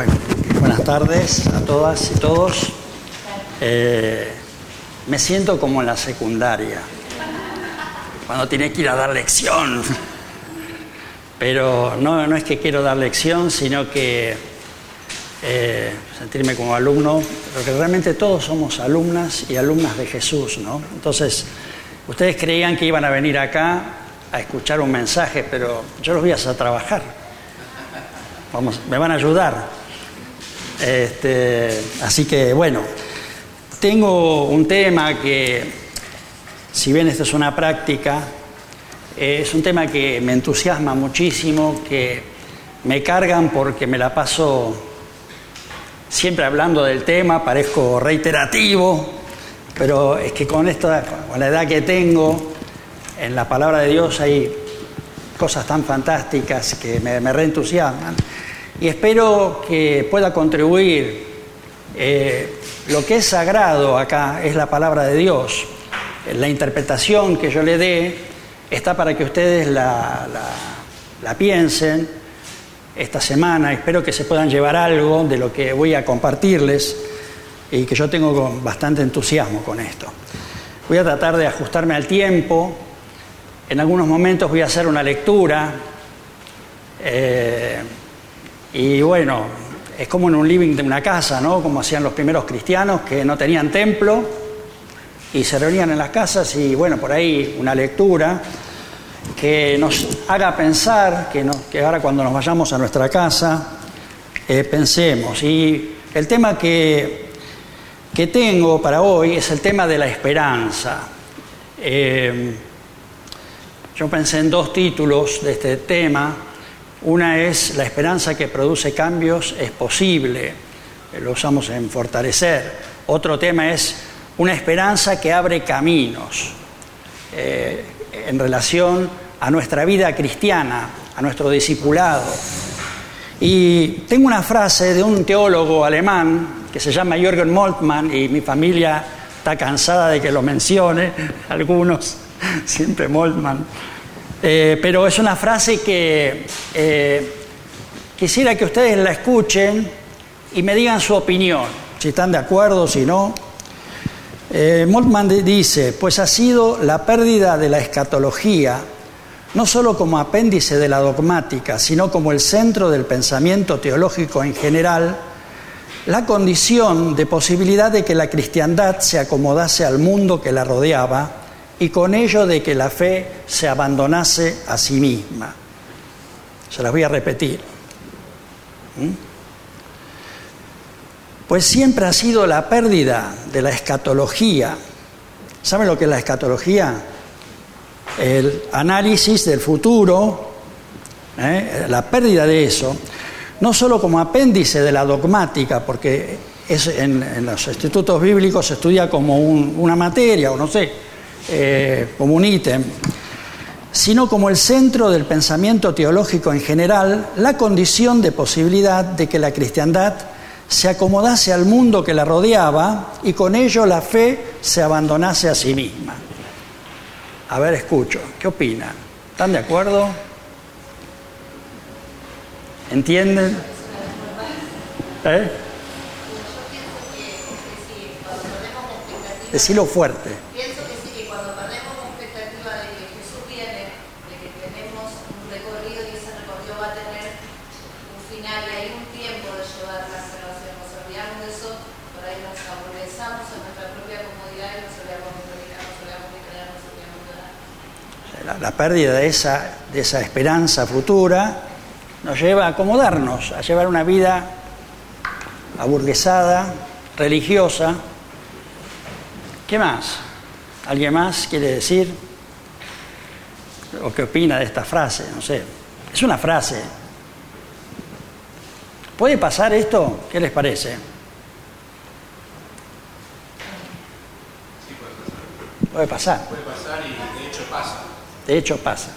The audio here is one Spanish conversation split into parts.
Bueno, buenas tardes a todas y todos. Eh, me siento como en la secundaria, cuando tiene que ir a dar lección. Pero no, no es que quiero dar lección, sino que eh, sentirme como alumno, porque realmente todos somos alumnas y alumnas de Jesús, ¿no? Entonces, ustedes creían que iban a venir acá a escuchar un mensaje, pero yo los voy a hacer trabajar. Vamos, me van a ayudar. Este, así que bueno, tengo un tema que, si bien esto es una práctica, es un tema que me entusiasma muchísimo, que me cargan porque me la paso siempre hablando del tema, parezco reiterativo, pero es que con, esta, con la edad que tengo, en la palabra de Dios hay cosas tan fantásticas que me reentusiasman y espero que pueda contribuir. Eh, lo que es sagrado acá es la palabra de Dios. La interpretación que yo le dé está para que ustedes la, piensen esta semana. Espero que se puedan llevar algo de lo que voy a compartirles y que yo tengo bastante entusiasmo con esto. Voy a tratar de ajustarme al tiempo. En algunos momentos voy a hacer una lectura. Eh, y bueno, es como en un living de una casa, ¿no? Como hacían los primeros cristianos que no tenían templo y se reunían en las casas y bueno, por ahí una lectura que nos haga pensar, que, que ahora cuando nos vayamos a nuestra casa eh, pensemos. Y el tema que, que, tengo para hoy es el tema de la esperanza. Eh, yo pensé en dos títulos de este tema. Una es la esperanza que produce cambios es posible, eh, lo usamos en fortalecer. Otro tema es una esperanza que abre caminos eh, en relación a nuestra vida cristiana, a nuestro discipulado. Y tengo una frase de un teólogo alemán que se llama Jürgen Moltmann y mi familia está cansada de que lo mencione, algunos, siempre Moltmann eh, pero es una frase que eh, quisiera que ustedes la escuchen y me digan su opinión, si están de acuerdo, si no. Eh, Moltmann dice, pues ha sido la pérdida de la escatología, no solo como apéndice de la dogmática, sino como el centro del pensamiento teológico en general, la condición de posibilidad de que la cristiandad se acomodase al mundo que la rodeaba y con ello de que la fe se abandonase a sí misma. Se las voy a repetir. ¿Mm? Pues siempre ha sido la pérdida de la escatología. ¿Saben lo que es la escatología? El análisis del futuro, ¿eh? la pérdida de eso, no solo como apéndice de la dogmática, porque en, los institutos bíblicos se estudia como una materia, o no sé, eh, como un ítem, sino como el centro del pensamiento teológico en general, la condición de posibilidad de que la cristiandad se acomodase al mundo que la rodeaba y con ello la fe se abandonase a sí misma. A ver, escucho, ¿qué opinan? ¿Están de acuerdo? ¿Entienden? ¿Eh? Decilo fuerte. La pérdida de esa, de esa esperanza futura nos lleva a acomodarnos, a llevar una vida aburguesada, religiosa. ¿Qué más? ¿Alguien más quiere decir? ¿O qué opina de esta frase? No sé. Es una frase. ¿Puede pasar esto? ¿Qué les parece? Puede pasar. Puede pasar y de hecho pasa. De hecho pasa.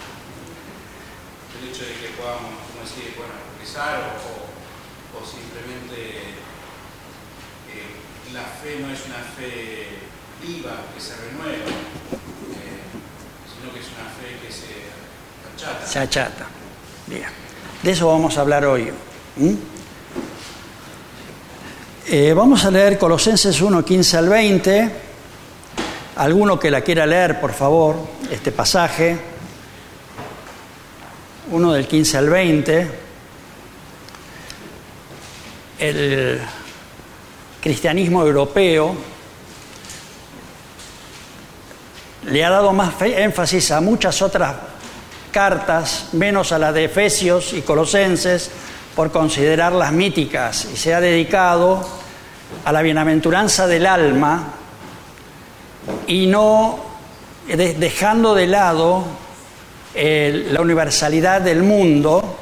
El hecho de que podamos, como decir, bueno, progresar o, o, simplemente eh, la fe no es una fe viva, que se renueva, eh, sino que es una fe que se achata. Se achata. Bien. De eso vamos a hablar hoy. Eh, vamos a leer Colosenses 1, 15 al 20. Alguno que la quiera leer, por favor, este pasaje. 1 del 15 al 20. El cristianismo europeo le ha dado más énfasis a muchas otras cartas, menos a las de Efesios y Colosenses, por considerarlas míticas, y se ha dedicado a la bienaventuranza del alma y no dejando de lado la universalidad del mundo.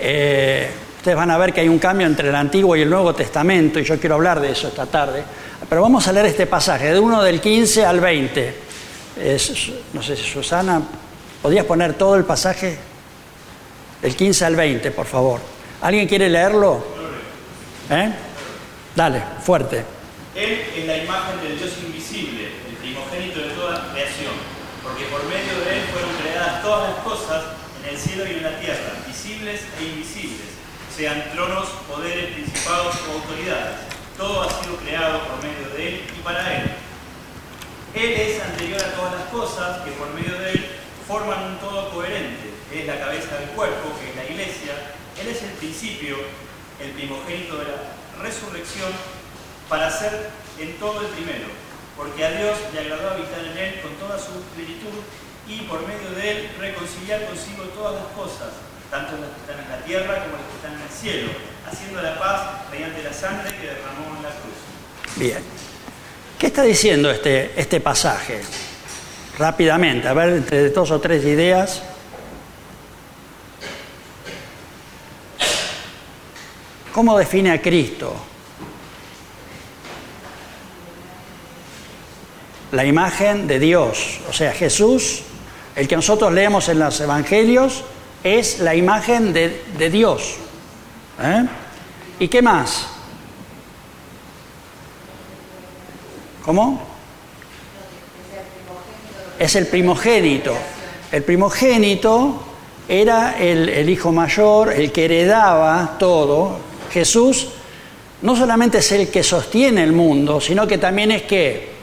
Eh, ustedes van a ver que hay un cambio entre el Antiguo y el Nuevo Testamento, y yo quiero hablar de eso esta tarde. Pero vamos a leer este pasaje, de 1 del 15 al 20. no sé si Susana, ¿podrías poner todo el pasaje? Del 15 al 20, por favor. ¿Alguien quiere leerlo? ¿Eh? Dale, fuerte. Él es la imagen del Dios invisible, el primogénito de toda creación, porque por medio de Él fueron creadas todas las cosas en el cielo y en la tierra, visibles e invisibles, sean tronos, poderes, principados o autoridades todo ha sido creado por medio de Él y para Él. Él es anterior a todas las cosas que por medio de Él forman un todo coherente. es la cabeza del cuerpo, que es la iglesia. Él es el principio, el primogénito de la resurrección, para ser en todo el primero. Porque a Dios le agradó habitar en Él con toda su plenitud y por medio de Él reconciliar consigo todas las cosas, tanto las que están en la tierra como las que están en el cielo haciendo la paz mediante la sangre que derramó en la cruz. Bien. ¿Qué está diciendo este, este pasaje? Rápidamente, a ver, entre dos o tres ideas. ¿Cómo define a Cristo? La imagen de Dios. O sea, Jesús, el que nosotros leemos en los Evangelios, es la imagen de, Dios. ¿Eh? ¿Y qué más? ¿Cómo? Es el primogénito. El primogénito era el, hijo mayor, el que heredaba todo. Jesús no solamente es el que sostiene el mundo, sino que también es que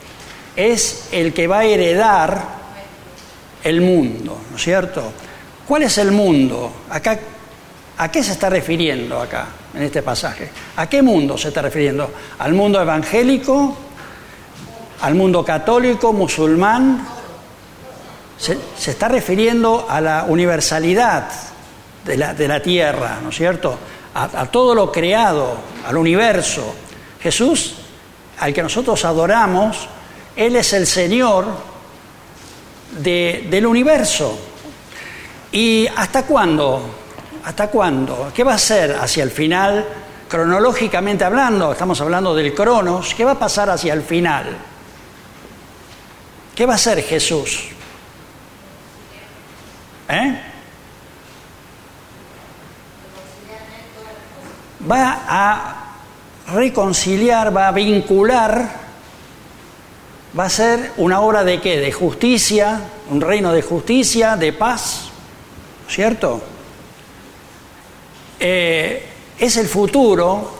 es el que va a heredar el mundo, ¿no es cierto? ¿Cuál es el mundo? ¿A qué se está refiriendo acá, en este pasaje? ¿A qué mundo se está refiriendo? ¿Al mundo evangélico? ¿Al mundo católico, musulmán? Se, está refiriendo a la universalidad de la, tierra, ¿no es cierto? A, todo lo creado, al universo. Jesús, al que nosotros adoramos, Él es el Señor del universo. ¿Y hasta cuándo? ¿Hasta cuándo? ¿Qué va a ser hacia el final? Cronológicamente hablando, estamos hablando del cronos, ¿qué va a pasar hacia el final? ¿Qué va a hacer Jesús? ¿Eh? Va a reconciliar, va a vincular, va a ser una obra de qué? De justicia, un reino de justicia, de paz, ¿cierto? Eh, es el futuro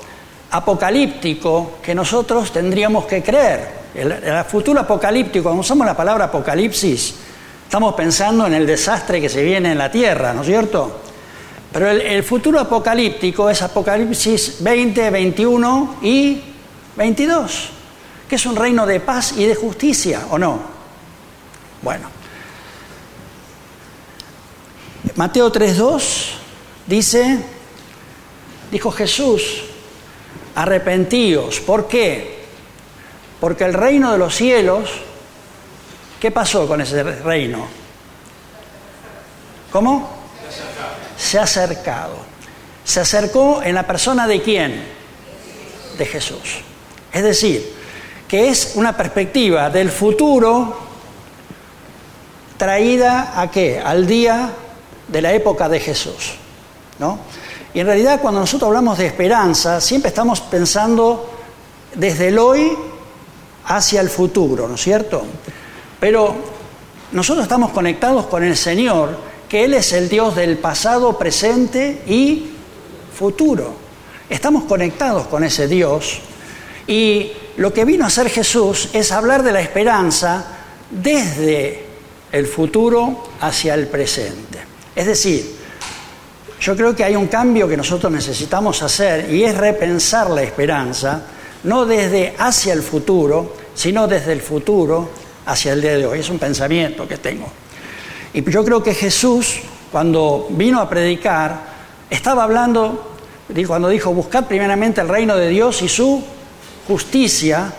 apocalíptico que nosotros tendríamos que creer. El, futuro apocalíptico, cuando usamos la palabra apocalipsis, estamos pensando en el desastre que se viene en la tierra, ¿no es cierto? Pero el, el futuro apocalíptico es Apocalipsis 20, 21 y 22, es un reino de paz y de justicia, ¿o no? Bueno. Mateo 3.2 dice, Dijo Jesús, arrepentíos. ¿Por qué? Porque el reino de los cielos, ¿qué pasó con ese reino? ¿Cómo? Se ha acercado. Se acercó en la persona de quién? De Jesús. Es decir, que es una perspectiva del futuro traída a qué? Al día de la época de Jesús. ¿No? Y en realidad cuando nosotros hablamos de esperanza, siempre estamos pensando desde el hoy hacia el futuro, ¿no es cierto? Pero nosotros estamos conectados con el Señor, que Él es el Dios del pasado, presente y futuro. estamos conectados con ese Dios y lo que vino a hacer Jesús es hablar de la esperanza desde el futuro hacia el presente. Es decir, yo creo que hay un cambio que nosotros necesitamos hacer y es repensar la esperanza, no desde hacia el futuro, sino desde el futuro hacia el día de hoy. Es un pensamiento que tengo. Y yo creo que Jesús, cuando vino a predicar, estaba hablando, cuando dijo, buscad primeramente el reino de Dios y su justicia,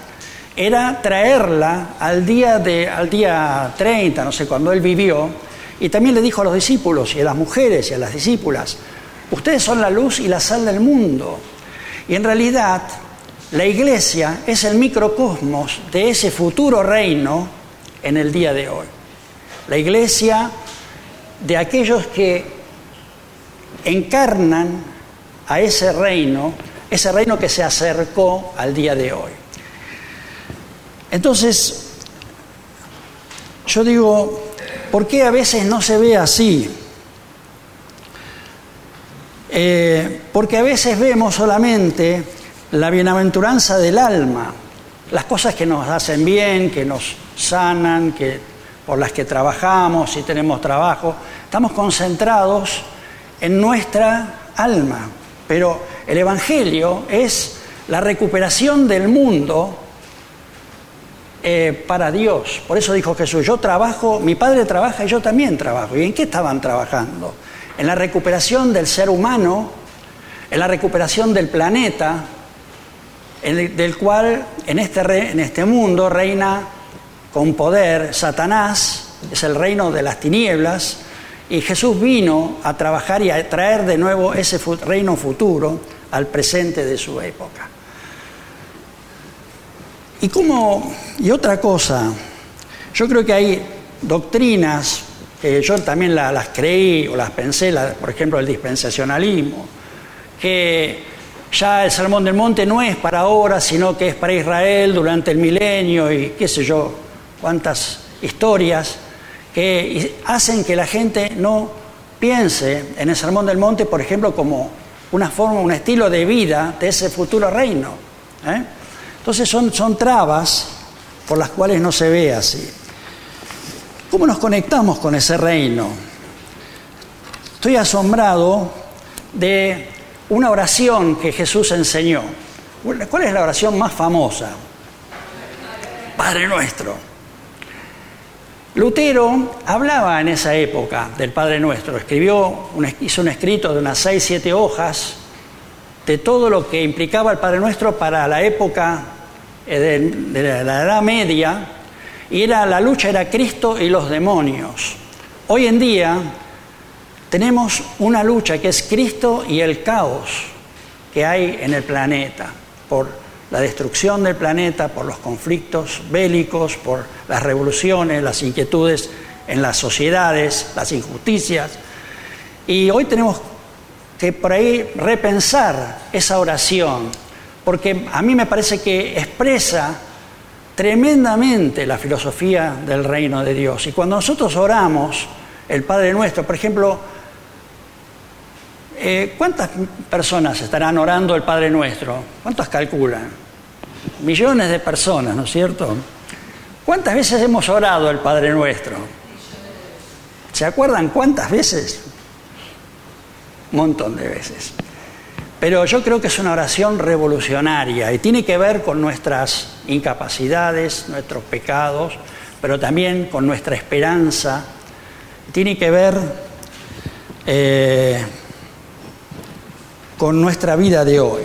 era traerla al día, de, al día 30, no sé, cuando él vivió, y también le dijo a los discípulos y a las mujeres y a las discípulas, ustedes son la luz y la sal del mundo. Y en realidad la iglesia es el microcosmos de ese futuro reino en el día de hoy. La iglesia de aquellos que encarnan a ese reino, ese reino que se acercó al día de hoy. Entonces, yo digo, ¿por qué a veces no se ve así? Eh, porque a veces vemos solamente la bienaventuranza del alma, las cosas que nos hacen bien, que nos sanan, que, por las que trabajamos, y tenemos trabajo, estamos concentrados en nuestra alma. Pero el Evangelio es la recuperación del mundo eh, para Dios. Por eso dijo Jesús, yo trabajo, mi Padre trabaja y yo también trabajo. ¿Y en qué estaban trabajando? En la recuperación del ser humano, en la recuperación del planeta, del cual en este, en este mundo reina con poder Satanás, es el reino de las tinieblas, y Jesús vino a trabajar y a traer de nuevo ese reino futuro al presente de su época. Y como, y otra cosa, yo creo que hay doctrinas que yo también las creí o las pensé, por ejemplo el dispensacionalismo, que ya el Sermón del Monte no es para ahora, sino que es para Israel durante el milenio y qué sé yo, cuántas historias que hacen que la gente no piense en el Sermón del Monte, por ejemplo, como una forma, un estilo de vida de ese futuro reino. ¿eh? Entonces son, son trabas por las cuales no se ve así. ¿Cómo nos conectamos con ese reino? Estoy asombrado de una oración que Jesús enseñó. ¿Cuál es la oración más famosa? Padre nuestro. Lutero hablaba en esa época del Padre Nuestro, escribió, hizo un escrito de unas seis, siete hojas de todo lo que implicaba el Padre Nuestro para la época eh, de, la Edad Media, y era la lucha era Cristo y los demonios. Hoy en día tenemos una lucha que es Cristo y el caos que hay en el planeta por la destrucción del planeta, por los conflictos bélicos, por las revoluciones, las inquietudes en las sociedades, las injusticias. Y hoy tenemos que por ahí repensar esa oración, porque a mí me parece que expresa tremendamente la filosofía del reino de Dios. Y cuando nosotros oramos el Padre Nuestro, por ejemplo, eh, ¿cuántas personas estarán orando el Padre Nuestro? ¿Cuántas calculan? Millones de personas, ¿no es cierto? ¿Cuántas veces hemos orado el Padre Nuestro? ¿Se acuerdan cuántas veces? Un montón de veces. Pero yo creo que es una oración revolucionaria y tiene que ver con nuestras incapacidades, nuestros pecados, pero también con nuestra esperanza. Tiene que ver eh, con nuestra vida de hoy.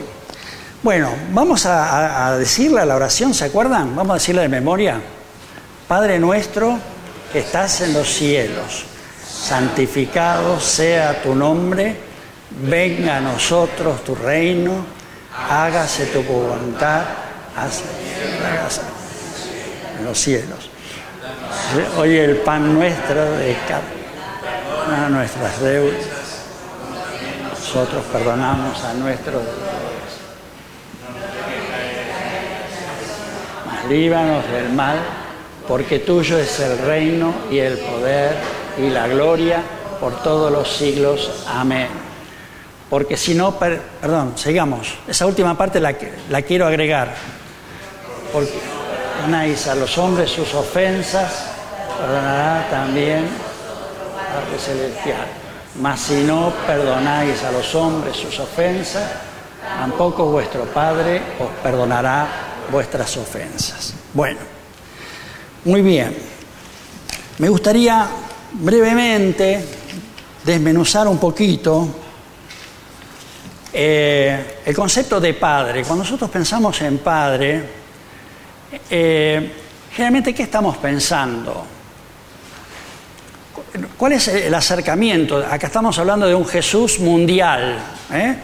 Bueno, vamos a, a decirle a la oración, ¿se acuerdan? Vamos a decirle de memoria. Padre nuestro que estás en los cielos, santificado sea tu nombre venga a nosotros tu reino, hágase tu voluntad, en los cielos. Hoy el pan nuestro de cada nuestras deudas. Nosotros perdonamos a nuestros deudores. Mas líbanos del mal, porque tuyo es el reino y el poder y la gloria por todos los siglos. Amén. porque si no, perdón, sigamos. Esa última parte la, quiero agregar. Porque a los hombres sus ofensas, perdonará también al Celestial. Mas si no perdonáis a los hombres sus ofensas, tampoco vuestro Padre os perdonará vuestras ofensas. Bueno, muy bien. Me gustaría brevemente desmenuzar un poquito eh, el concepto de padre. Cuando nosotros pensamos en padre, eh, generalmente, ¿qué estamos pensando? ¿Cuál es el acercamiento? Acá estamos hablando de un Jesús mundial. ¿eh?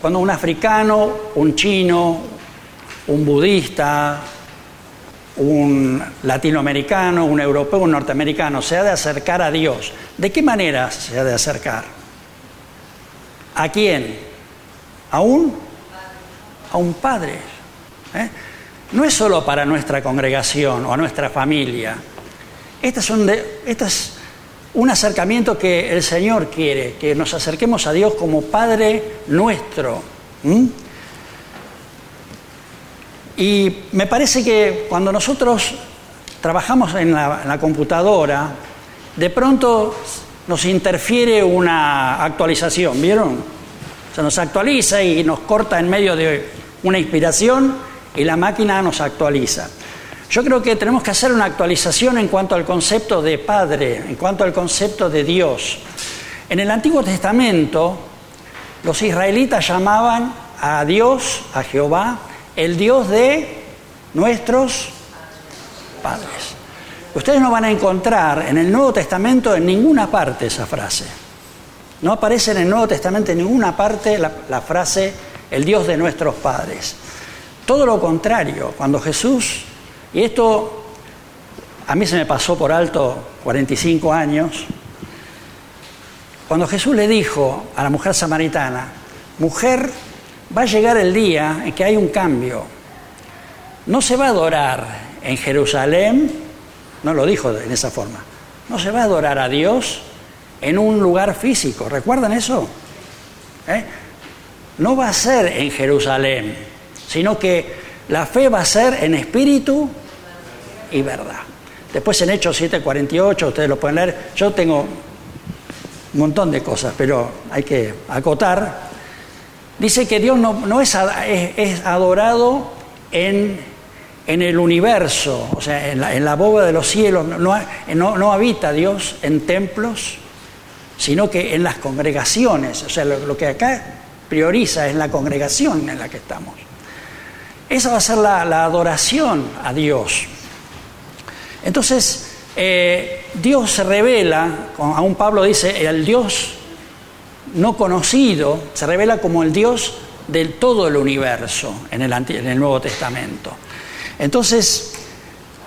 Cuando un africano, un chino, un budista, un latinoamericano, un europeo, un norteamericano se ha de acercar a Dios, ¿de qué manera se ha de acercar? ¿A quién? ¿A un? A un padre. ¿eh? No es solo para nuestra congregación o a nuestra familia. Este es un, este es un acercamiento que el Señor quiere, que nos acerquemos a Dios como Padre nuestro. Y me parece que cuando nosotros trabajamos en la, computadora, de pronto nos interfiere una actualización, ¿vieron? Se nos actualiza y nos corta en medio de una inspiración y la máquina nos actualiza. Yo creo que tenemos que hacer una actualización en cuanto al concepto de Padre, en cuanto al concepto de Dios. En el Antiguo Testamento, los israelitas llamaban a Dios, a Jehová, el Dios de nuestros padres. Ustedes no van a encontrar en el Nuevo Testamento en ninguna parte esa frase. No aparece en el Nuevo Testamento en ninguna parte la, frase el Dios de nuestros padres. Todo lo contrario, cuando Jesús, y esto a mí se me pasó por alto 45 años, cuando Jesús le dijo a la mujer samaritana, mujer, va a llegar el día en que hay un cambio. No se va a adorar en Jerusalén, no lo dijo en esa forma, no se va a adorar a Dios en un lugar físico. ¿Recuerdan eso? ¿Eh? No va a ser en Jerusalén, sino que la fe va a ser en espíritu y verdad. Después en Hechos 7:48, ustedes lo pueden leer, yo tengo un montón de cosas, pero hay que acotar Dice que Dios no, es, adorado en, el universo, o sea, en la, en bóveda de los cielos, no, habita Dios en templos, sino que en las congregaciones, o sea, lo, que acá prioriza es la congregación en la que estamos. Esa va a ser la, adoración a Dios. Entonces, eh, Dios se revela, aún Pablo dice, el Dios no conocido, se revela como el Dios del todo el universo en el, Nuevo Testamento. Entonces,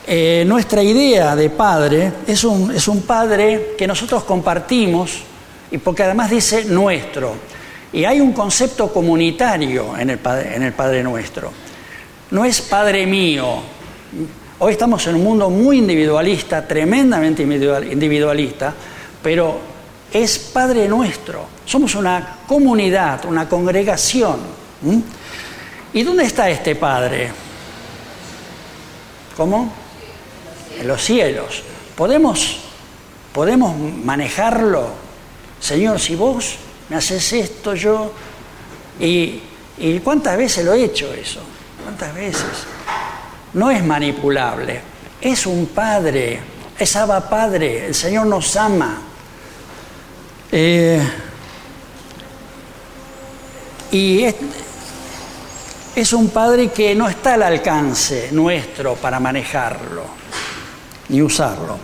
eh, nuestra idea de padre es un, es un padre que nosotros compartimos y porque además dice nuestro. Y hay un concepto comunitario en el, en el Padre Nuestro. No es Padre mío. Hoy estamos en un mundo muy individualista, tremendamente individualista, pero es Padre nuestro. Somos una comunidad, una congregación. ¿Y dónde está este Padre? ¿Cómo? En los cielos. ¿Podemos, podemos manejarlo? Señor, si vos me haces esto, yo... ¿Y, ¿Y cuántas veces lo he hecho eso? ¿Cuántas veces? No es manipulable. Es un Padre. Es Abba Padre. El Señor nos ama. Eh, y es, un Padre que no está al alcance nuestro para manejarlo ni usarlo.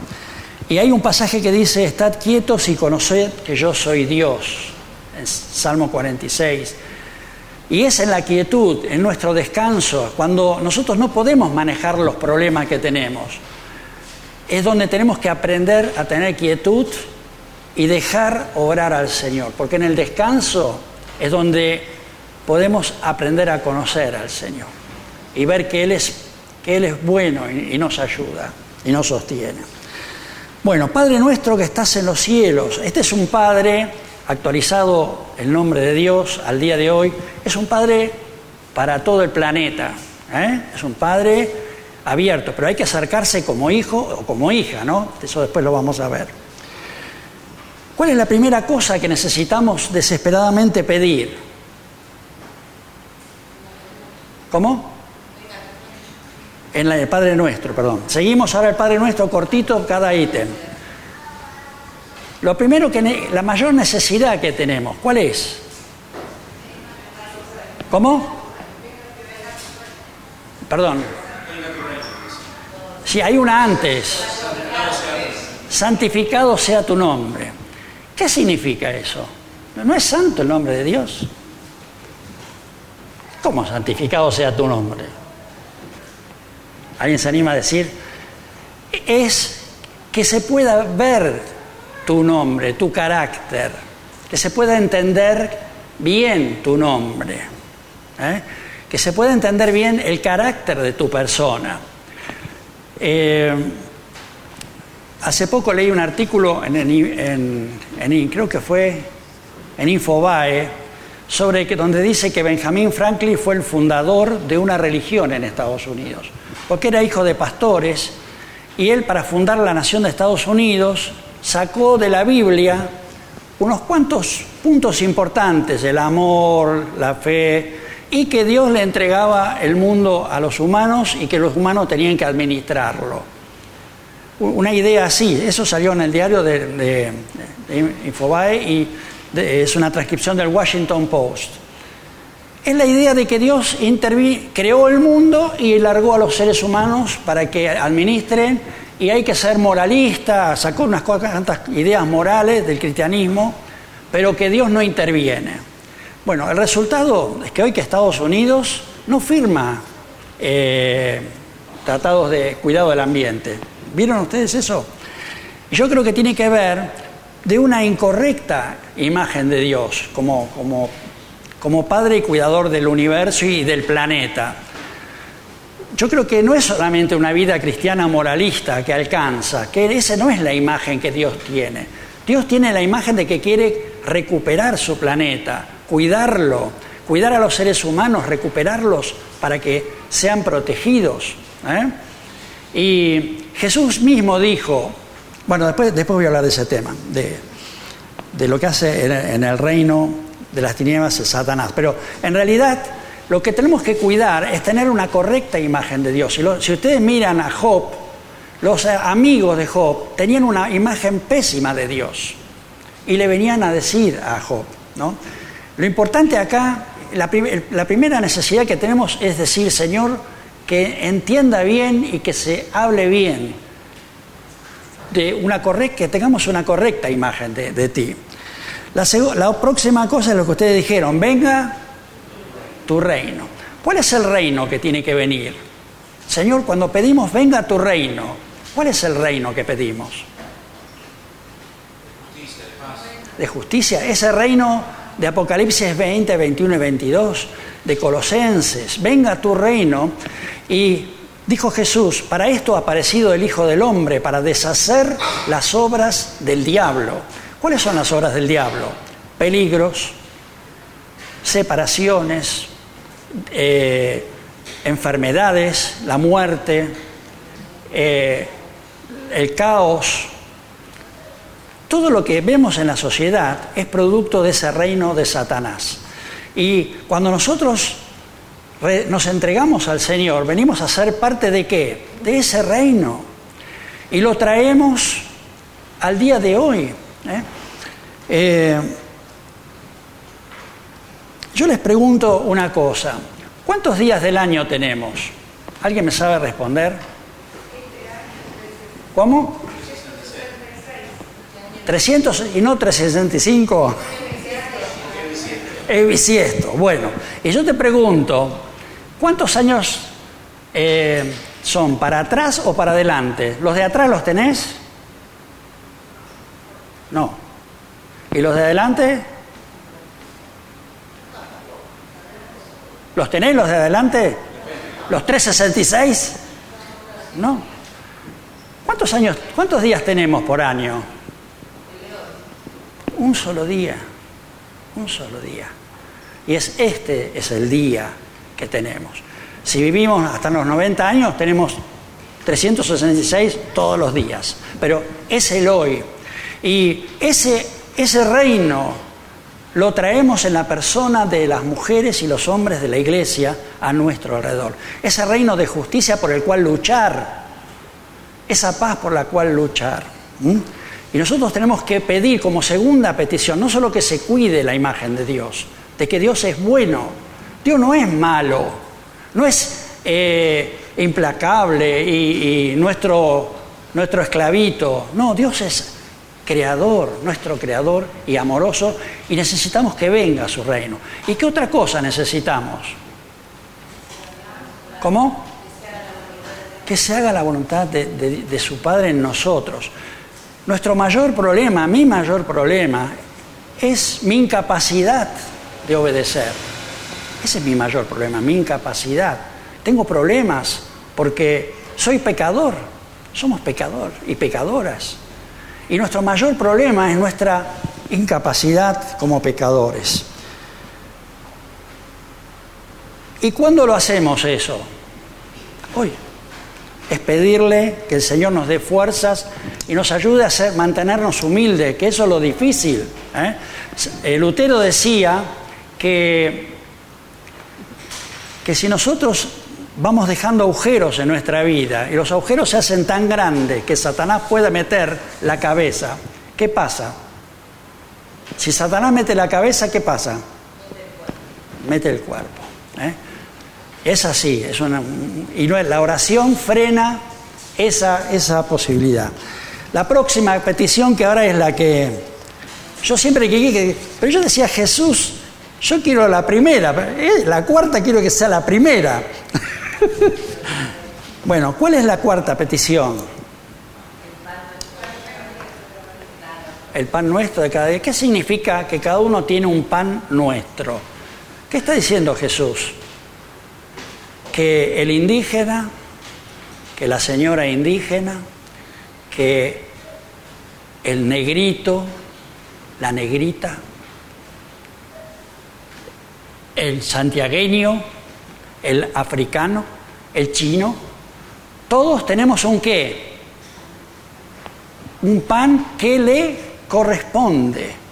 Y hay un pasaje que dice, estad quietos y conoced que yo soy Dios, en Salmo 46. Y es en la quietud, en nuestro descanso, cuando nosotros no podemos manejar los problemas que tenemos. Es donde tenemos que aprender a tener quietud y dejar orar al Señor, porque en el descanso es donde podemos aprender a conocer al Señor y ver que Él es, que Él es bueno y, nos ayuda y nos sostiene. Bueno, Padre nuestro que estás en los cielos, este es un Padre actualizado el nombre de Dios al día de hoy, es un Padre para todo el planeta. ¿eh? Es un Padre abierto, pero hay que acercarse como hijo o como hija, ¿no? Eso después lo vamos a ver. ¿Cuál es la primera cosa que necesitamos desesperadamente pedir? ¿Cómo? En el Padre Nuestro, perdón. Seguimos ahora el Padre Nuestro cortito cada ítem. Lo primero que la mayor necesidad que tenemos, ¿cuál es? ¿Cómo? Perdón. Si hay una antes. Santificado sea tu nombre. ¿Qué significa eso? ¿No es santo el nombre de Dios? ¿Cómo santificado sea tu nombre? ¿Alguien se anima a decir? Es que se pueda ver tu nombre, tu carácter, que se pueda entender bien tu nombre, ¿eh? que se pueda entender bien el carácter de tu persona. Eh, Hace poco leí un artículo en, creo que fue en Infobae, sobre que, donde dice que Benjamin Franklin fue el fundador de una religión en Estados Unidos, porque era hijo de pastores y él para fundar la nación de Estados Unidos sacó de la Biblia unos cuantos puntos importantes, el amor, la fe, y que Dios le entregaba el mundo a los humanos y que los humanos tenían que administrarlo una idea así. Eso salió en el diario de, Infobae y es una transcripción del Washington Post. Es la idea de que Dios creó el mundo y largó a los seres humanos para que administren y hay que ser moralista, sacó unas cuantas ideas morales del cristianismo, pero que Dios no interviene. Bueno, el resultado es que hoy que Estados Unidos no firma eh, tratados de cuidado del ambiente, ¿Vieron ustedes eso? Yo creo que tiene que ver de una incorrecta imagen de Dios como, como, como Padre y cuidador del universo y del planeta. Yo creo que no es solamente una vida cristiana moralista que alcanza, que esa no es la imagen que Dios tiene. Dios tiene la imagen de que quiere recuperar su planeta, cuidarlo, cuidar a los seres humanos, recuperarlos para que sean protegidos. ¿eh? Y Jesús mismo dijo, bueno, después, después voy a hablar de ese tema, de, lo que hace en, el reino de las tinieblas de Satanás, pero en realidad lo que tenemos que cuidar es tener una correcta imagen de Dios. Si, si ustedes miran a Job, los amigos de Job tenían una imagen pésima de Dios y le venían a decir a Job, ¿no? Lo importante acá, la, la primera necesidad que tenemos es decir, Señor, que entienda bien y que se hable bien, de una correcta, que tengamos una correcta imagen de, ti. La, la próxima cosa es lo que ustedes dijeron, venga tu reino. ¿Cuál es el reino que tiene que venir? Señor, cuando pedimos venga tu reino, ¿cuál es el reino que pedimos? De justicia, ese reino de Apocalipsis 20, 21 y 22, de Colosenses, venga tu reino, y dijo Jesús, para esto ha aparecido el Hijo del Hombre, para deshacer las obras del diablo. ¿Cuáles son las obras del diablo? Peligros, separaciones, eh, enfermedades, la muerte, eh, el caos. Todo lo que vemos en la sociedad es producto de ese reino de Satanás. Y cuando nosotros nos entregamos al Señor, venimos a ser parte de qué? De ese reino. Y lo traemos al día de hoy. ¿eh? Eh, yo les pregunto una cosa. ¿Cuántos días del año tenemos? ¿Alguien me sabe responder? ¿Cómo? 300 y no 365. Es bisiesto. Bueno, y yo te pregunto, ¿Cuántos años eh, son? ¿Para atrás o para adelante? ¿Los de atrás los tenés? No. ¿Y los de adelante? ¿Los tenés los de adelante? ¿Los 366? No. ¿Cuántos años, cuántos días tenemos por año? Un solo día. un solo día. Y es este es el día que tenemos. Si vivimos hasta los 90 años, tenemos 366 todos los días, pero es el hoy. Y ese, ese reino lo traemos en la persona de las mujeres y los hombres de la iglesia a nuestro alrededor. Ese reino de justicia por el cual luchar, esa paz por la cual luchar. Y nosotros tenemos que pedir como segunda petición, no solo que se cuide la imagen de Dios, de que Dios es bueno, Dios no es malo, no es eh, implacable y, nuestro, nuestro esclavito, no, Dios es creador, nuestro creador y amoroso, y necesitamos que venga a su reino. ¿Y qué otra cosa necesitamos? ¿Cómo? Que se haga la voluntad de, su Padre en nosotros. Nuestro mayor problema, mi mayor problema, es mi incapacidad de obedecer. Ese es mi mayor problema, mi incapacidad. Tengo problemas porque soy pecador, somos pecador y pecadoras. Y nuestro mayor problema es nuestra incapacidad como pecadores. ¿Y cuándo lo hacemos eso? Hoy. Es pedirle que el Señor nos dé fuerzas y nos ayude a mantenernos humildes, que eso es lo difícil. ¿eh? Lutero decía que, que si nosotros vamos dejando agujeros en nuestra vida y los agujeros se hacen tan grandes que Satanás pueda meter la cabeza, ¿qué pasa? Si Satanás mete la cabeza, ¿qué pasa? Mete el cuerpo. ¿eh? Es así, y no, la oración frena esa, esa posibilidad. La próxima petición que ahora es la que yo siempre que, pero yo decía Jesús, yo quiero la primera, eh, la cuarta quiero que sea la primera. bueno, ¿cuál es la cuarta petición? El pan nuestro de cada día. ¿Qué significa que cada uno tiene un pan nuestro? ¿Qué está diciendo Jesús? Que el indígena, que la señora indígena, que el negrito, la negrita, el santiagueño, el africano, el chino, todos tenemos un qué, un pan que le corresponde.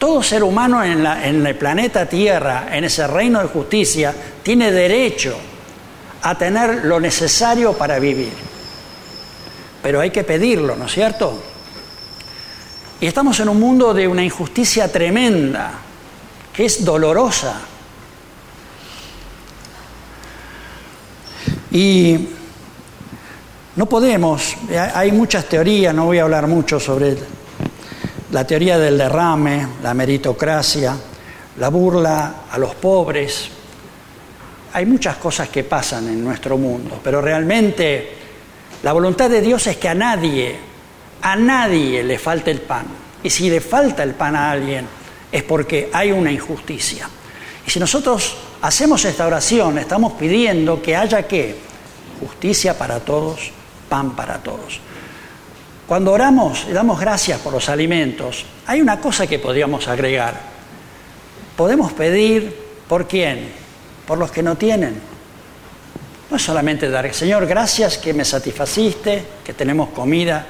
Todo ser humano en, el planeta Tierra, en ese reino de justicia, tiene derecho a tener lo necesario para vivir. Pero hay que pedirlo, ¿no es cierto? Y estamos en un mundo de una injusticia tremenda, que es dolorosa. Y no podemos, hay muchas teorías, no voy a hablar mucho sobre la teoría del derrame, la meritocracia, la burla a los pobres. Hay muchas cosas que pasan en nuestro mundo, pero realmente la voluntad de Dios es que a nadie, a nadie le falte el pan. Y si le falta el pan a alguien, es porque hay una injusticia. Y si nosotros hacemos esta oración, estamos pidiendo que haya qué? Justicia para todos, pan para todos. Cuando oramos y damos gracias por los alimentos, hay una cosa que podríamos agregar. Podemos pedir por quién? Por los que no tienen. No es solamente dar, Señor, gracias que me satisfaciste, que tenemos comida.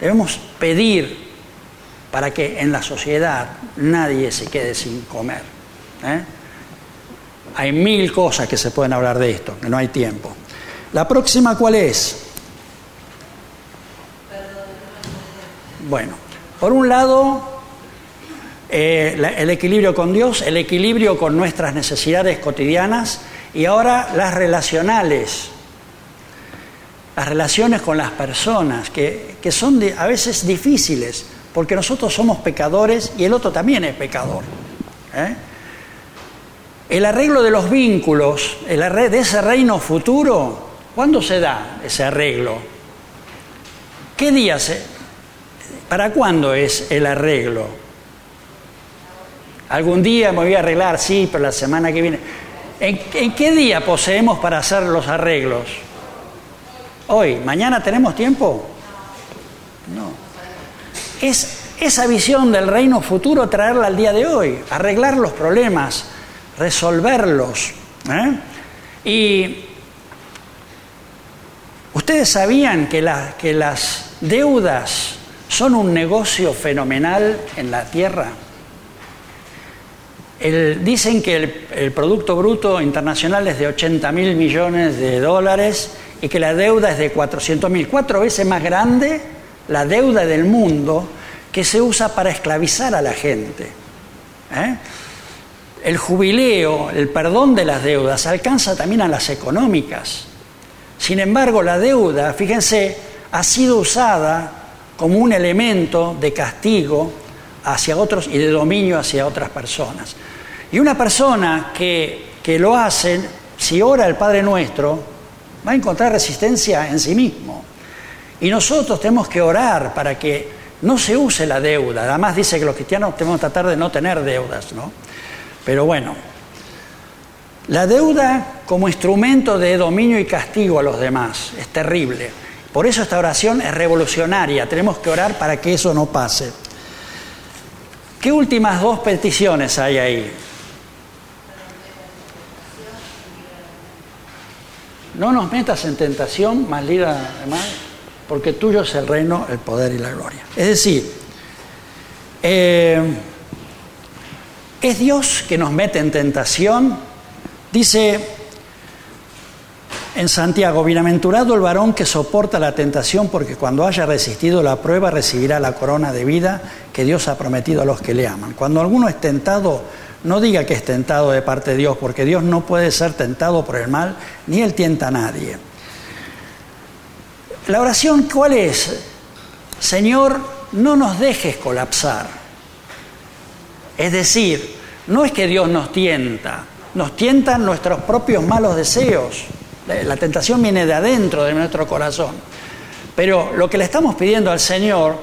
Debemos pedir para que en la sociedad nadie se quede sin comer. ¿eh? Hay mil cosas que se pueden hablar de esto, que no hay tiempo. ¿La próxima cuál es? Bueno, por un lado, eh, el equilibrio con Dios, el equilibrio con nuestras necesidades cotidianas y ahora las relacionales, las relaciones con las personas, que, son a veces difíciles, porque nosotros somos pecadores y el otro también es pecador. ¿eh? El arreglo de los vínculos, el de ese reino futuro, ¿cuándo se da ese arreglo? ¿Qué día se, ¿Para cuándo es el arreglo? Algún día me voy a arreglar, sí, pero la semana que viene. ¿En, qué día poseemos para hacer los arreglos? Hoy. ¿Mañana tenemos tiempo? No. Es, esa visión del reino futuro traerla al día de hoy, arreglar los problemas, resolverlos. ¿eh? Y ustedes sabían que, que las deudas son un negocio fenomenal en la tierra. dicen que el, Producto Bruto Internacional es de 80 mil millones de dólares y que la deuda es de 400 mil, cuatro veces más grande la deuda del mundo que se usa para esclavizar a la gente. ¿eh? El jubileo, el perdón de las deudas, alcanza también a las económicas. Sin embargo, la deuda, fíjense, ha sido usada como un elemento de castigo hacia otros y de dominio hacia otras personas. Y una persona que, que lo hace, si ora el Padre Nuestro, va a encontrar resistencia en sí mismo. Y nosotros tenemos que orar para que no se use la deuda. Además dice que los cristianos tenemos que tratar de no tener deudas, ¿no? Pero bueno, la deuda como instrumento de dominio y castigo a los demás es terrible. Por eso esta oración es revolucionaria. Tenemos que orar para que eso no pase. ¿Qué últimas dos peticiones hay ahí? No nos metas en tentación, más lira además porque tuyo es el reino, el poder y la gloria. Es decir, eh, es Dios que nos mete en tentación. Dice en Santiago, bienaventurado el varón que soporta la tentación, porque cuando haya resistido la prueba recibirá la corona de vida que Dios ha prometido a los que le aman. Cuando alguno es tentado, no diga que es tentado de parte de Dios, porque Dios no puede ser tentado por el mal, ni él tienta a nadie. La oración, ¿cuál es? Señor, no nos dejes colapsar. Es decir, no es que Dios nos tienta, nos tientan nuestros propios malos deseos. La tentación viene de adentro de nuestro corazón. Pero lo que le estamos pidiendo al Señor,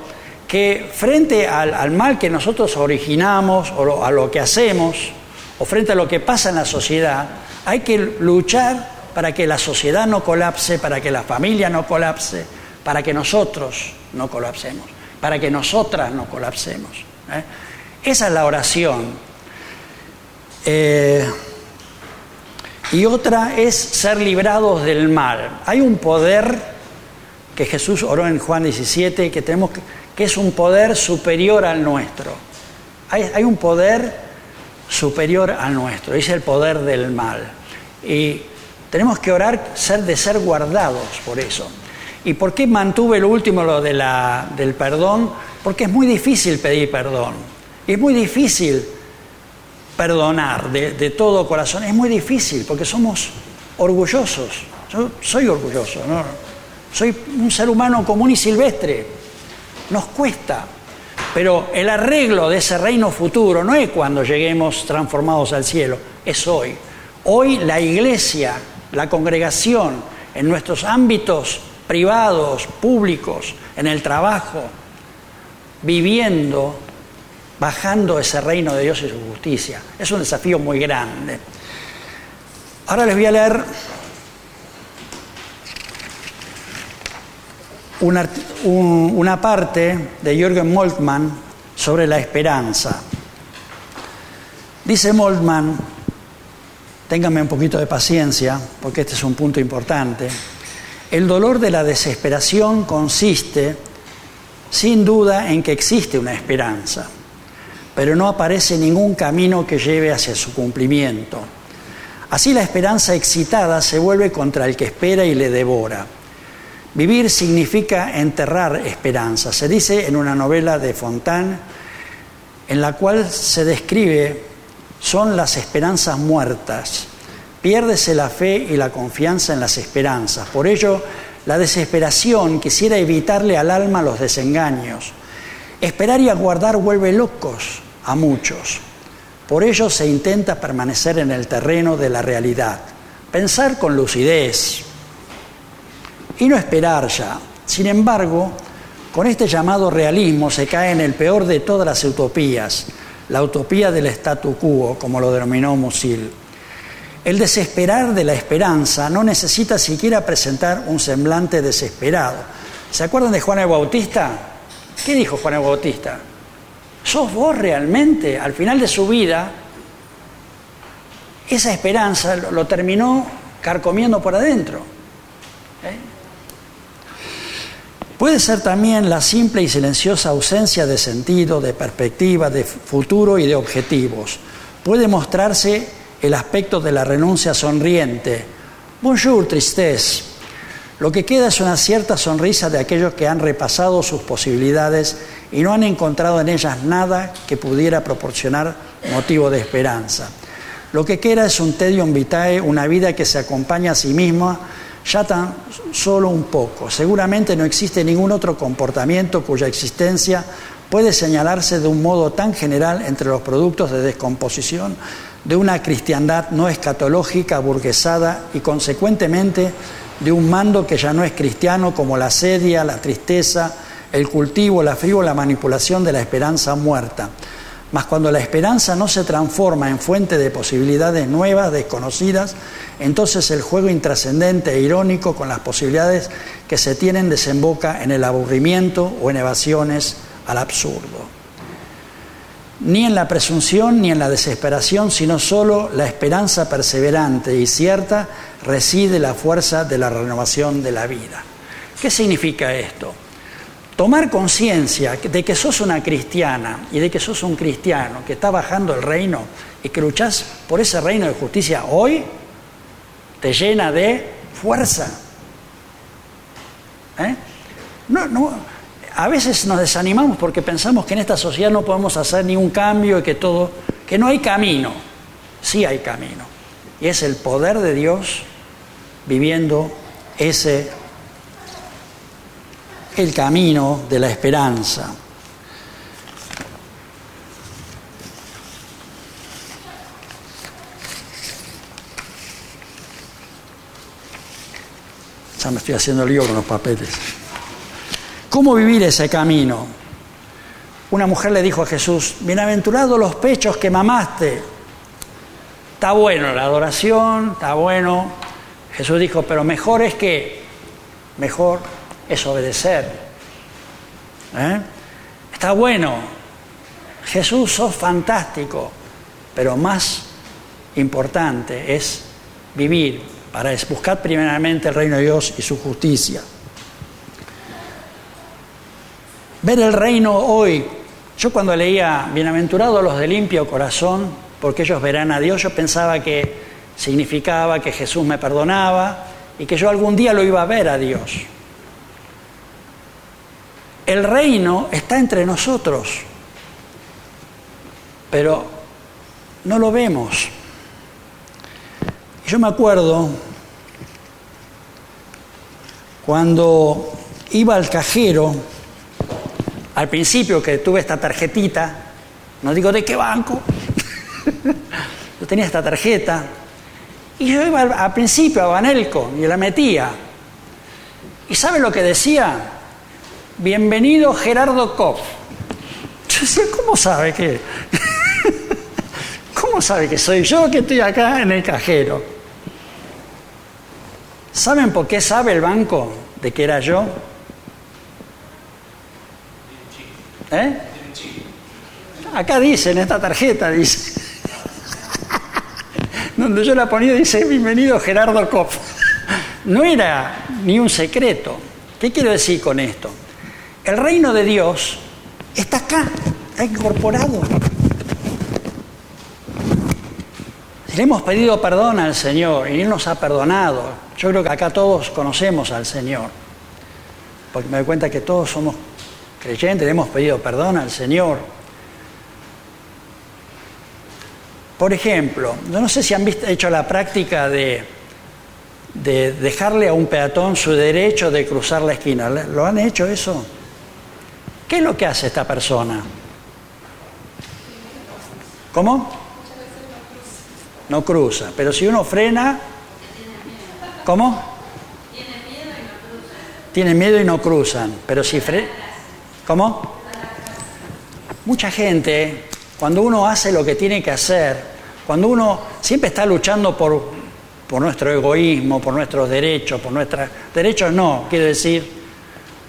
que frente al, mal que nosotros originamos o a lo que hacemos, o frente a lo que pasa en la sociedad, hay que luchar para que la sociedad no colapse, para que la familia no colapse, para que nosotros no colapsemos, para que nosotras no colapsemos. ¿eh? Esa es la oración. Eh, y otra es ser librados del mal. Hay un poder que Jesús oró en Juan 17 que tenemos que, es un poder superior al nuestro. Hay, hay un poder superior al nuestro, es el poder del mal. Y tenemos que orar ser, de ser guardados por eso. ¿Y por qué mantuve lo último, lo de la, del perdón? Porque es muy difícil pedir perdón. Es muy difícil perdonar de, todo corazón. Es muy difícil porque somos orgullosos. Yo soy orgulloso, ¿no? Soy un ser humano común y silvestre. Nos cuesta. Pero el arreglo de ese reino futuro no es cuando lleguemos transformados al cielo, es hoy. Hoy la iglesia la congregación, en nuestros ámbitos privados, públicos, en el trabajo, viviendo, bajando ese reino de Dios y su justicia. Es un desafío muy grande. Ahora les voy a leer una, parte de Jürgen Moltmann sobre la esperanza. Dice Moltmann, Ténganme un poquito de paciencia, porque este es un punto importante. El dolor de la desesperación consiste, sin duda, en que existe una esperanza, pero no aparece ningún camino que lleve hacia su cumplimiento. Así la esperanza excitada se vuelve contra el que espera y le devora. Vivir significa enterrar esperanza. Se dice en una novela de Fontane, en la cual se describe son las esperanzas muertas. Piérdese la fe y la confianza en las esperanzas. Por ello, la desesperación quisiera evitarle al alma los desengaños. Esperar y aguardar vuelve locos a muchos. Por ello se intenta permanecer en el terreno de la realidad, pensar con lucidez y no esperar ya. Sin embargo, con este llamado realismo se cae en el peor de todas las utopías, la utopía del statu quo, como lo denominó Musil. El desesperar de la esperanza no necesita siquiera presentar un semblante desesperado. ¿Se acuerdan de Juan el Bautista? ¿Qué dijo Juan el Bautista? ¿Sos vos realmente? Al final de su vida, esa esperanza lo, terminó carcomiendo por adentro. ¿eh? Puede ser también la simple y silenciosa ausencia de sentido, de perspectiva, de futuro y de objetivos. Puede mostrarse el aspecto de la renuncia sonriente. Bonjour, tristesse. Lo que queda es una cierta sonrisa de aquellos que han repasado sus posibilidades y no han encontrado en ellas nada que pudiera proporcionar motivo de esperanza. Lo que queda es un tedium vitae, una vida que se acompaña a sí misma ya tan solo un poco. Seguramente no existe ningún otro comportamiento cuya existencia puede señalarse de un modo tan general entre los productos de descomposición de una cristiandad no escatológica, burguesada y consecuentemente de un mando que ya no es cristiano como la sedia, la tristeza, el cultivo, la frívola manipulación de la esperanza muerta. Mas cuando la esperanza no se transforma en fuente de posibilidades nuevas, desconocidas, entonces el juego intrascendente e irónico con las posibilidades que se tienen desemboca en el aburrimiento o en evasiones al absurdo. Ni en la presunción ni en la desesperación, sino solo la esperanza perseverante y cierta reside la fuerza de la renovación de la vida. ¿Qué significa esto? tomar conciencia de que sos una cristiana y de que sos un cristiano que está bajando el reino y que luchás por ese reino de justicia hoy, te llena de fuerza. ¿Eh? No, a veces nos desanimamos porque pensamos que en esta sociedad no podemos hacer ningún cambio y que todo, que no hay camino. Sí hay camino. Y es el poder de Dios viviendo ese el camino de la esperanza. Ya me estoy haciendo lío con los papeles. ¿Cómo vivir ese camino? Una mujer le dijo a Jesús, bienaventurados los pechos que mamaste. Está bueno la adoración, está bueno. Jesús dijo, pero mejor es que, mejor es obedecer. ¿Eh? Está bueno. Jesús, sos fantástico, pero más importante es vivir para buscar primeramente el reino de Dios y su justicia. Ver el reino hoy. Yo cuando leía Bienaventurados los de limpio corazón, porque ellos verán a Dios, yo pensaba que significaba que Jesús me perdonaba y que yo algún día lo iba a ver a Dios. El reino está entre nosotros, pero no lo vemos. Yo me acuerdo cuando iba al cajero, al principio que tuve esta tarjetita, no digo de qué banco, yo tenía esta tarjeta, y yo iba al, principio a Banelco y la metía. ¿Y sabe lo que decía? bienvenido Gerardo Koff. Yo decía, ¿cómo sabe que? ¿Cómo sabe que soy yo que estoy acá en el cajero? ¿Saben por qué sabe el banco de que era yo? ¿Eh? Acá dice, en esta tarjeta dice. Donde yo la ponía dice, bienvenido Gerardo Koff. No era ni un secreto. ¿Qué quiero decir con esto? El reino de Dios está acá, está incorporado. le hemos pedido perdón al Señor y Él nos ha perdonado, yo creo que acá todos conocemos al Señor, porque me doy cuenta que todos somos creyentes, le hemos pedido perdón al Señor. Por ejemplo, yo no sé si han visto, hecho la práctica de, de dejarle a un peatón su derecho de cruzar la esquina. ¿Lo han hecho eso? ¿Qué es lo que hace esta persona? ¿Cómo? No cruza. Pero si uno frena, ¿cómo? Tienen miedo y no cruzan. Pero si frena, ¿cómo? Mucha gente, cuando uno hace lo que tiene que hacer, cuando uno siempre está luchando por, por nuestro egoísmo, por nuestros derechos, por nuestros derechos no, quiero decir,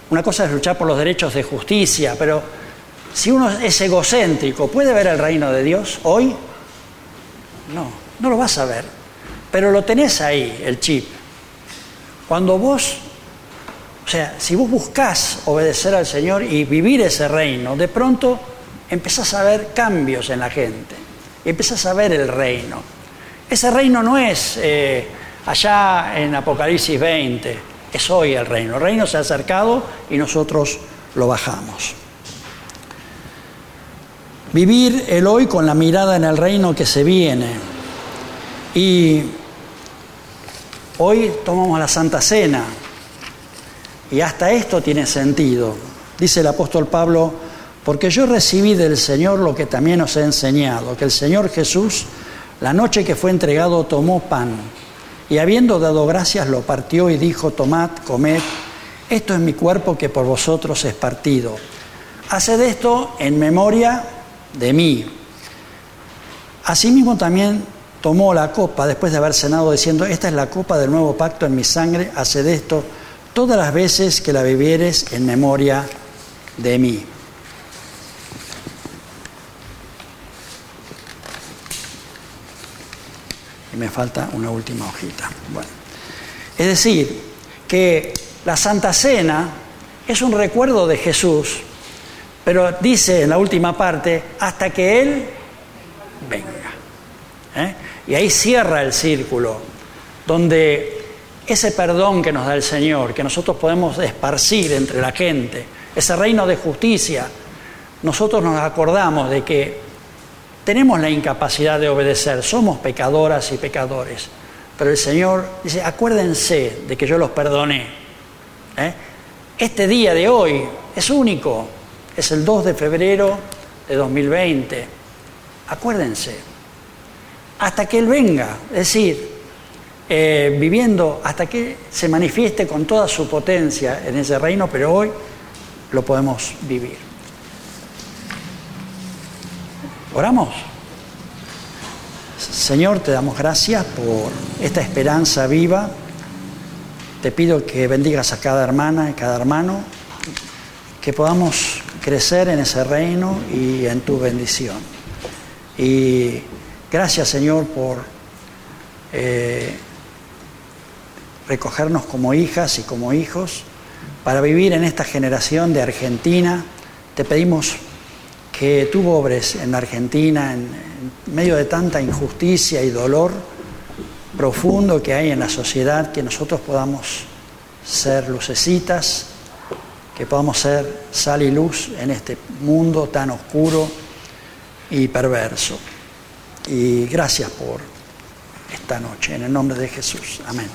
una cosa es luchar por los derechos de justicia, pero si uno es egocéntrico, ¿puede ver el reino de Dios hoy? No, no lo vas a ver. Pero lo tenés ahí, el chip. Cuando vos, o sea, si vos buscás obedecer al Señor y vivir ese reino, de pronto empezás a ver cambios en la gente, empezás a ver el reino. Ese reino no es eh, allá en Apocalipsis 20, es hoy el reino. El reino se ha acercado y nosotros lo bajamos. Vivir el hoy con la mirada en el reino que se viene. Y hoy tomamos la Santa Cena. Y hasta esto tiene sentido. Dice el apóstol Pablo, porque yo recibí del Señor lo que también os he enseñado, que el Señor Jesús, la noche que fue entregado, tomó pan y habiendo dado gracias lo partió y dijo, tomad, comed, esto es mi cuerpo que por vosotros es partido. Haced esto en memoria de mí. Asimismo también tomó la copa después de haber cenado diciendo, esta es la copa del nuevo pacto en mi sangre, haced esto todas las veces que la bebieres en memoria de mí. Y me falta una última hojita. Bueno. Es decir, que la Santa Cena es un recuerdo de Jesús, pero dice en la última parte, hasta que Él venga. ¿Eh? Y ahí cierra el círculo, donde ese perdón que nos da el Señor, que nosotros podemos esparcir entre la gente, ese reino de justicia, nosotros nos acordamos de que tenemos la incapacidad de obedecer, somos pecadoras y pecadores, pero el Señor dice, acuérdense de que yo los perdoné. ¿eh? Este día de hoy es único, es el 2 de febrero de 2020. Acuérdense, hasta que Él venga, es decir, eh, viviendo hasta que se manifieste con toda su potencia en ese reino, pero hoy lo podemos vivir. Oramos. Señor, te damos gracias por esta esperanza viva. Te pido que bendigas a cada hermana y cada hermano, que podamos crecer en ese reino y en tu bendición. Y gracias, Señor, por eh, recogernos como hijas y como hijos para vivir en esta generación de Argentina. Te pedimos que tú obres en Argentina, en, medio de tanta injusticia y dolor profundo que hay en la sociedad, que nosotros podamos ser lucecitas, que podamos ser sal y luz en este mundo tan oscuro y perverso. Y gracias por esta noche, en el nombre de Jesús. Amén.